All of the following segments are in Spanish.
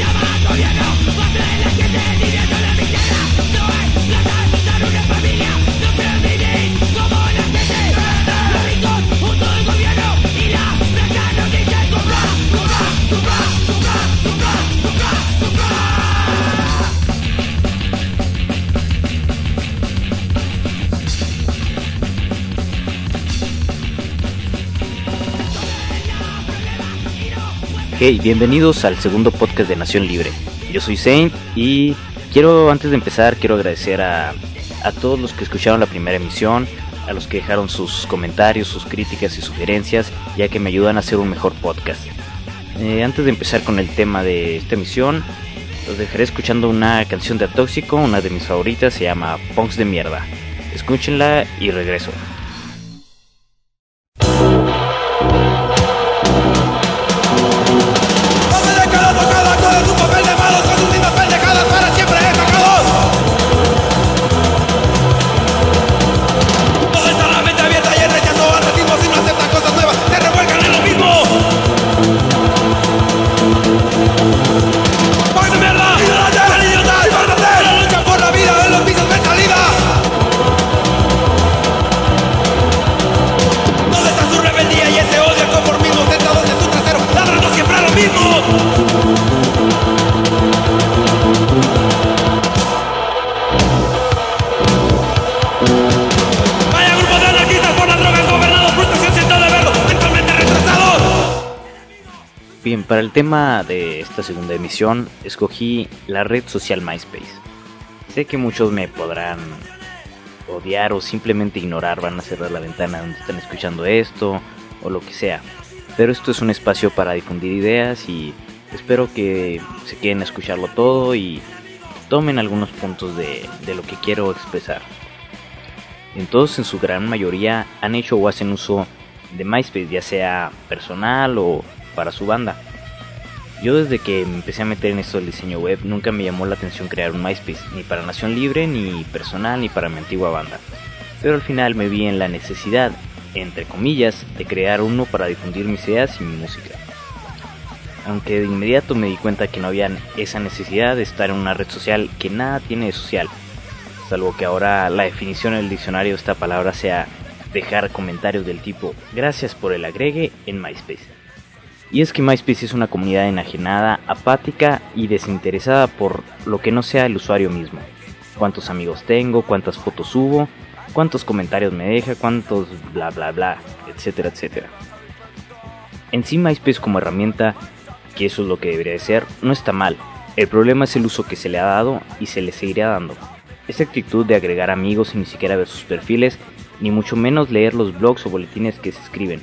llamando viejo Papeles que te la miseria Hey, bienvenidos al segundo podcast de Nación Libre. Yo soy Saint y quiero, antes de empezar, quiero agradecer a, a todos los que escucharon la primera emisión, a los que dejaron sus comentarios, sus críticas y sugerencias, ya que me ayudan a hacer un mejor podcast. Eh, antes de empezar con el tema de esta emisión, los dejaré escuchando una canción de Atóxico, una de mis favoritas, se llama Punks de Mierda. Escúchenla y regreso. El tema de esta segunda emisión escogí la red social MySpace. Sé que muchos me podrán odiar o simplemente ignorar, van a cerrar la ventana donde están escuchando esto o lo que sea. Pero esto es un espacio para difundir ideas y espero que se queden a escucharlo todo y tomen algunos puntos de, de lo que quiero expresar. En todos en su gran mayoría han hecho o hacen uso de MySpace, ya sea personal o para su banda. Yo desde que empecé a meter en esto del diseño web nunca me llamó la atención crear un MySpace, ni para Nación Libre, ni personal, ni para mi antigua banda. Pero al final me vi en la necesidad, entre comillas, de crear uno para difundir mis ideas y mi música. Aunque de inmediato me di cuenta que no había esa necesidad de estar en una red social que nada tiene de social, salvo que ahora la definición en el diccionario de esta palabra sea dejar comentarios del tipo gracias por el agregue en MySpace. Y es que MySpace es una comunidad enajenada, apática y desinteresada por lo que no sea el usuario mismo. Cuántos amigos tengo, cuántas fotos subo, cuántos comentarios me deja, cuántos bla bla bla, etcétera, etcétera. En sí MySpace como herramienta, que eso es lo que debería de ser, no está mal. El problema es el uso que se le ha dado y se le seguirá dando. Esa actitud de agregar amigos y ni siquiera ver sus perfiles, ni mucho menos leer los blogs o boletines que se escriben.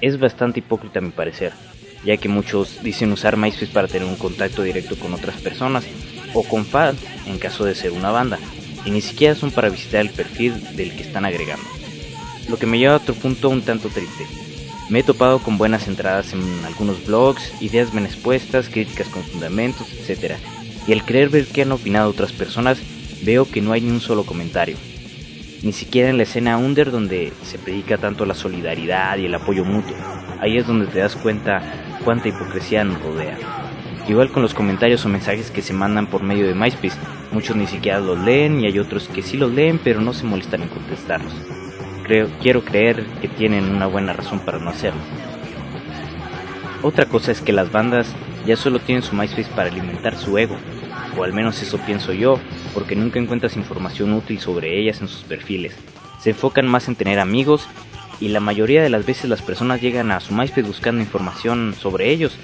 Es bastante hipócrita a mi parecer ya que muchos dicen usar MySpace para tener un contacto directo con otras personas o con fans en caso de ser una banda, y ni siquiera son para visitar el perfil del que están agregando. Lo que me lleva a otro punto un tanto triste. Me he topado con buenas entradas en algunos blogs, ideas bien expuestas, críticas con fundamentos, etc. Y al creer ver qué han opinado otras personas, veo que no hay ni un solo comentario. Ni siquiera en la escena under donde se predica tanto la solidaridad y el apoyo mutuo. Ahí es donde te das cuenta cuánta hipocresía nos rodea. Igual con los comentarios o mensajes que se mandan por medio de MySpace, muchos ni siquiera los leen y hay otros que sí los leen pero no se molestan en contestarlos. Creo, quiero creer que tienen una buena razón para no hacerlo. Otra cosa es que las bandas ya solo tienen su MySpace para alimentar su ego, o al menos eso pienso yo, porque nunca encuentras información útil sobre ellas en sus perfiles. Se enfocan más en tener amigos y la mayoría de las veces las personas llegan a su MySpace buscando información sobre ellos,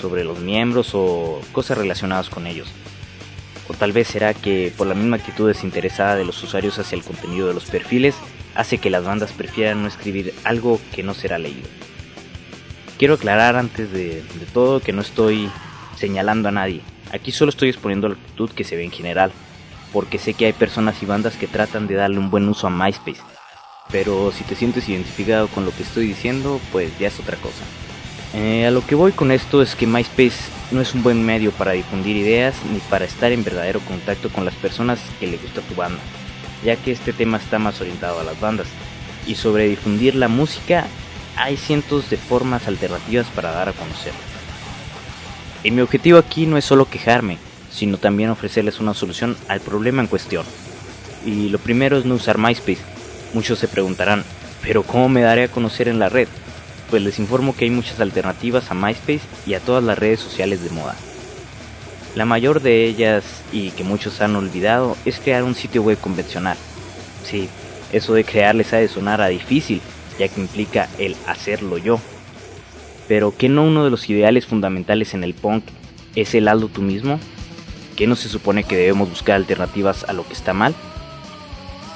sobre los miembros o cosas relacionadas con ellos. O tal vez será que por la misma actitud desinteresada de los usuarios hacia el contenido de los perfiles, hace que las bandas prefieran no escribir algo que no será leído. Quiero aclarar antes de, de todo que no estoy señalando a nadie. Aquí solo estoy exponiendo la actitud que se ve en general, porque sé que hay personas y bandas que tratan de darle un buen uso a MySpace. Pero si te sientes identificado con lo que estoy diciendo, pues ya es otra cosa. Eh, a lo que voy con esto es que MySpace no es un buen medio para difundir ideas ni para estar en verdadero contacto con las personas que le gusta tu banda, ya que este tema está más orientado a las bandas. Y sobre difundir la música, hay cientos de formas alternativas para dar a conocer. Y mi objetivo aquí no es solo quejarme, sino también ofrecerles una solución al problema en cuestión. Y lo primero es no usar MySpace. Muchos se preguntarán, ¿pero cómo me daré a conocer en la red? Pues les informo que hay muchas alternativas a MySpace y a todas las redes sociales de moda. La mayor de ellas, y que muchos han olvidado, es crear un sitio web convencional. Sí, eso de crearles ha de sonar a difícil, ya que implica el hacerlo yo. Pero ¿qué no uno de los ideales fundamentales en el punk es el hazlo tú mismo? ¿Qué no se supone que debemos buscar alternativas a lo que está mal?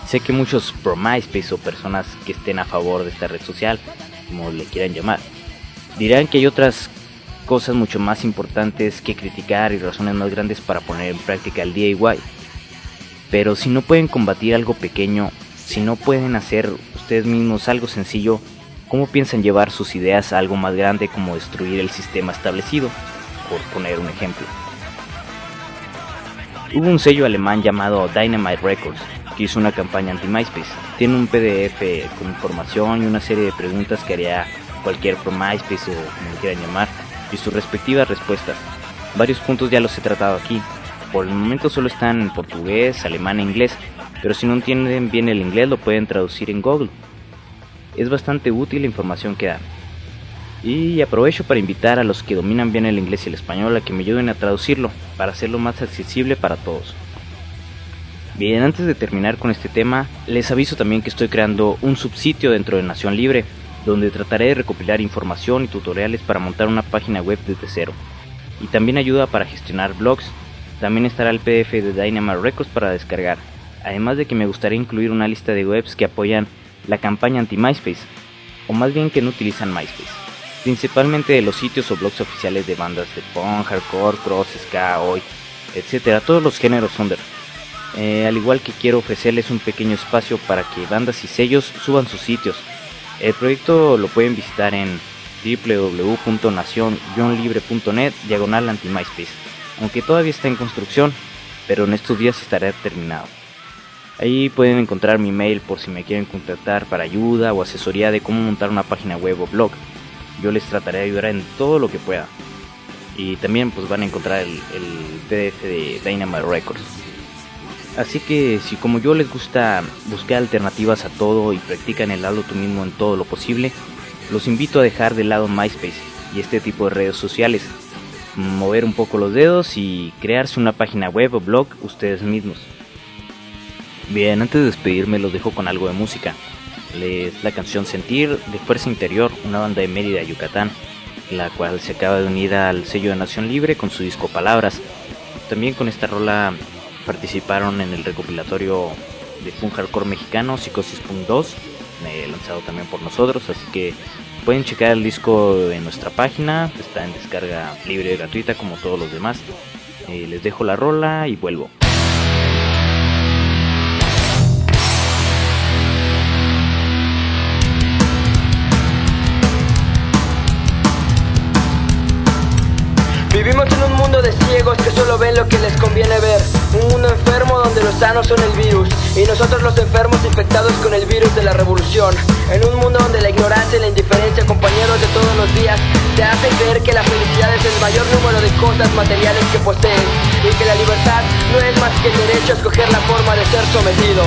Sé que muchos pro MySpace o personas que estén a favor de esta red social, como le quieran llamar, dirán que hay otras cosas mucho más importantes que criticar y razones más grandes para poner en práctica el DIY. Pero si no pueden combatir algo pequeño, si no pueden hacer ustedes mismos algo sencillo, ¿cómo piensan llevar sus ideas a algo más grande como destruir el sistema establecido? Por poner un ejemplo. Hubo un sello alemán llamado Dynamite Records que hizo una campaña anti-MySpace. Tiene un PDF con información y una serie de preguntas que haría cualquier pro MySpace o como lo quieran llamar y sus respectivas respuestas. Varios puntos ya los he tratado aquí. Por el momento solo están en portugués, alemán e inglés, pero si no entienden bien el inglés lo pueden traducir en Google. Es bastante útil la información que dan. Y aprovecho para invitar a los que dominan bien el inglés y el español a que me ayuden a traducirlo, para hacerlo más accesible para todos. Bien, antes de terminar con este tema, les aviso también que estoy creando un subsitio dentro de Nación Libre, donde trataré de recopilar información y tutoriales para montar una página web desde cero. Y también ayuda para gestionar blogs. También estará el PDF de Dynamite Records para descargar. Además de que me gustaría incluir una lista de webs que apoyan la campaña anti-MySpace, o más bien que no utilizan MySpace. Principalmente de los sitios o blogs oficiales de bandas de punk, hardcore, cross, ska, oi, etcétera, todos los géneros under. Eh, al igual que quiero ofrecerles un pequeño espacio para que bandas y sellos suban sus sitios, el proyecto lo pueden visitar en www.nacion-libre.net diagonal anti-MySpace, aunque todavía está en construcción, pero en estos días estará terminado. Ahí pueden encontrar mi mail por si me quieren contactar para ayuda o asesoría de cómo montar una página web o blog. Yo les trataré de ayudar en todo lo que pueda. Y también pues van a encontrar el, el PDF de Dynamite Records. Así que si como yo les gusta buscar alternativas a todo y practican el lado tú mismo en todo lo posible, los invito a dejar de lado MySpace y este tipo de redes sociales, mover un poco los dedos y crearse una página web o blog ustedes mismos. Bien, antes de despedirme los dejo con algo de música. Les la canción Sentir de Fuerza Interior, una banda de Mérida, Yucatán, la cual se acaba de unir al sello de Nación Libre con su disco Palabras. También con esta rola participaron en el recopilatorio de punk hardcore mexicano Psicosis Punk 2, lanzado también por nosotros, así que pueden checar el disco en nuestra página, está en descarga libre y gratuita como todos los demás. Eh, les dejo la rola y vuelvo. Ven lo que les conviene ver. Un mundo enfermo donde los sanos son el virus y nosotros los enfermos infectados con el virus de la revolución. En un mundo donde la ignorancia y la indiferencia, compañeros de todos los días, te hacen creer que la felicidad es el mayor número de cosas materiales que posees y que la libertad no es más que el derecho a escoger la forma de ser sometido.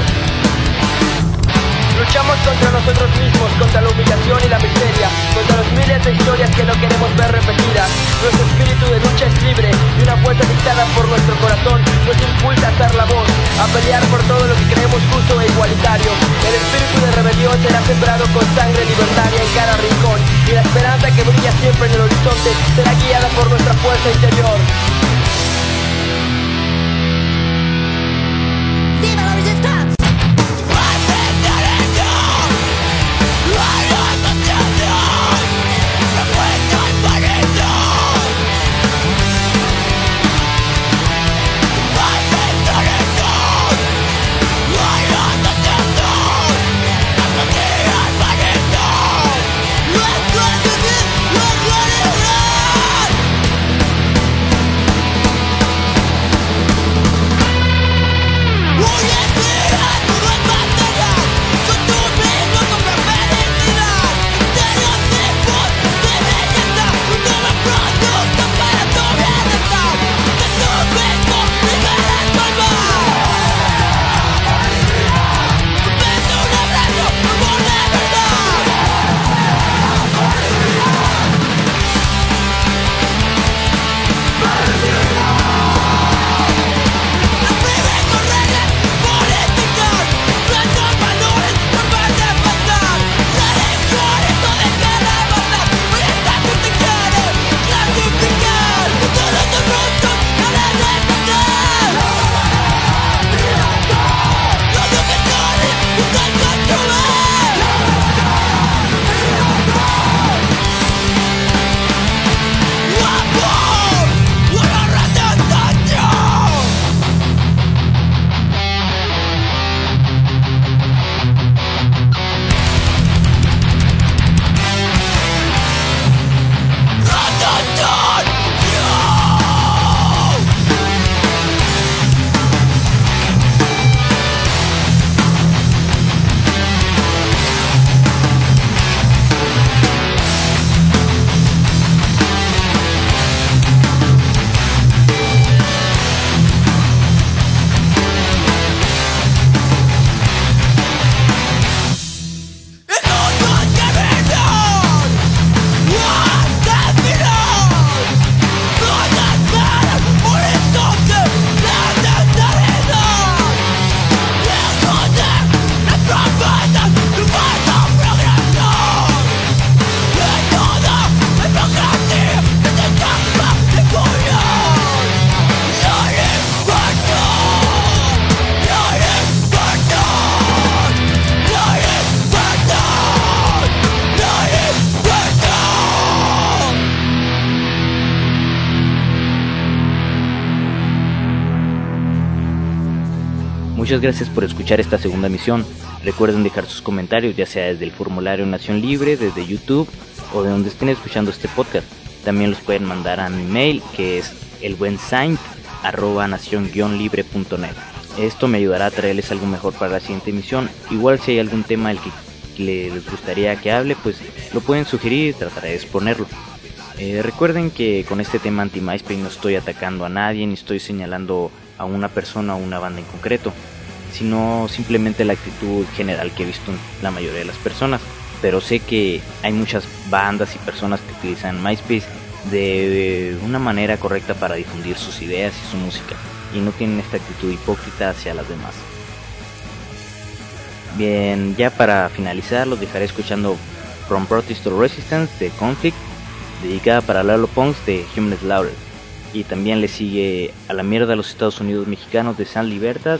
Luchamos contra nosotros mismos, contra la humillación y la miseria, de historias que no queremos ver repetidas. Nuestro espíritu de lucha es libre y una fuerza dictada por nuestro corazón nos impulsa a alzar la voz, a pelear por todo lo que creemos justo e igualitario. El espíritu de rebelión será sembrado con sangre libertaria en cada rincón y la esperanza que brilla siempre en el horizonte será guiada por nuestra fuerza interior. Muchas gracias por escuchar esta segunda emisión. Recuerden dejar sus comentarios ya sea desde el formulario Nación Libre, desde YouTube o de donde estén escuchando este podcast. También los pueden mandar a mi mail que es elbuensaint@nacion-libre.net. Esto me ayudará a traerles algo mejor para la siguiente emisión. Igual si hay algún tema del que les gustaría que hable, pues lo pueden sugerir y trataré de exponerlo. Eh, recuerden que con este tema anti-MySpace no estoy atacando a nadie ni estoy señalando a una persona o una banda en concreto, sino simplemente la actitud general que he visto en la mayoría de las personas. Pero sé que hay muchas bandas y personas que utilizan MySpace de una manera correcta para difundir sus ideas y su música y no tienen esta actitud hipócrita hacia las demás. Bien, ya para finalizar los dejaré escuchando From Protest to Resistance de Conflict, dedicada para Lalo Punks de Human Slaughter. Y también le sigue a la mierda a los Estados Unidos mexicanos de San Libertad,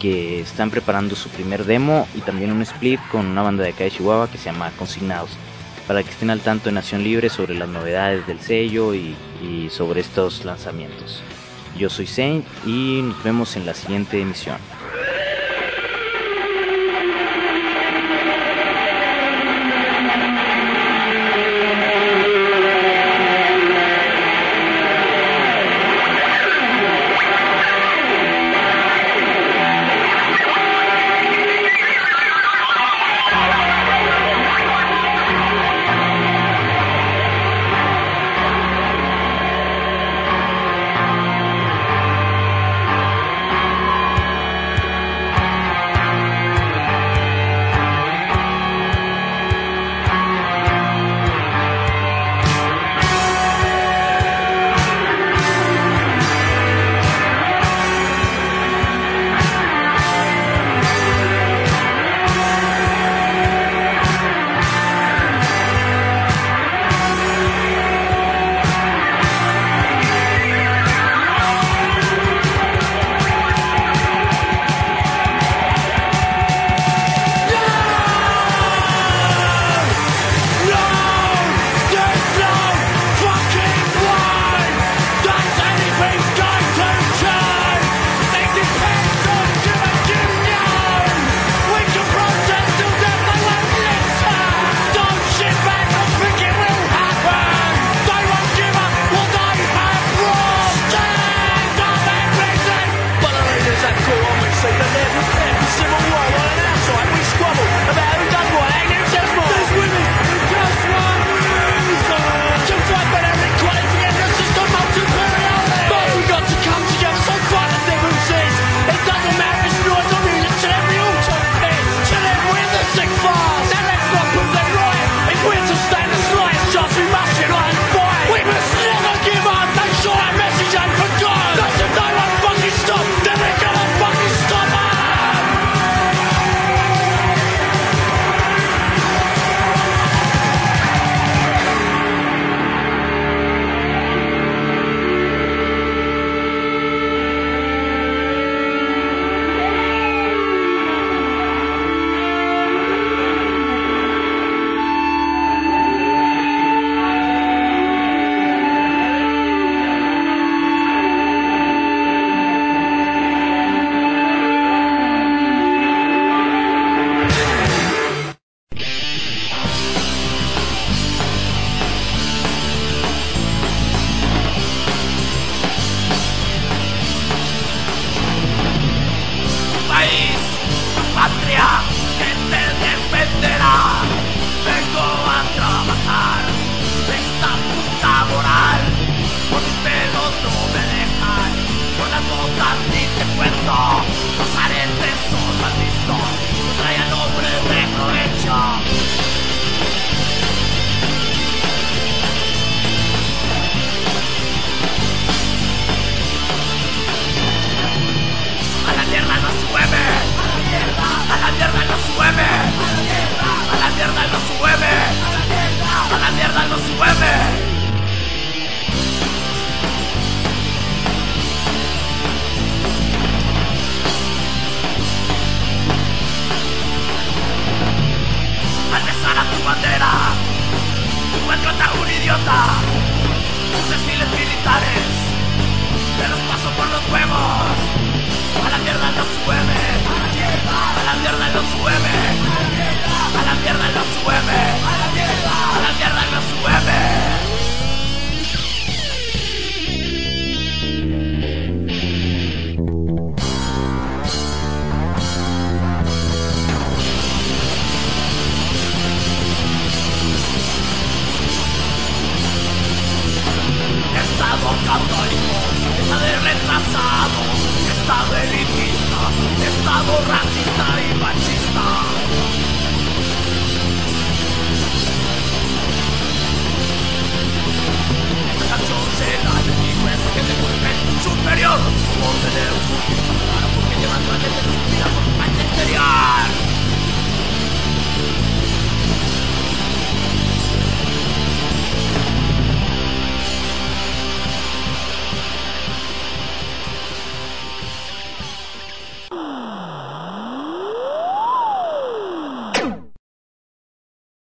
que están preparando su primer demo y también un split con una banda de acá de Chihuahua que se llama Consignados, para que estén al tanto en Nación Libre sobre las novedades del sello y, y sobre estos lanzamientos. Yo soy Saint y nos vemos en la siguiente emisión.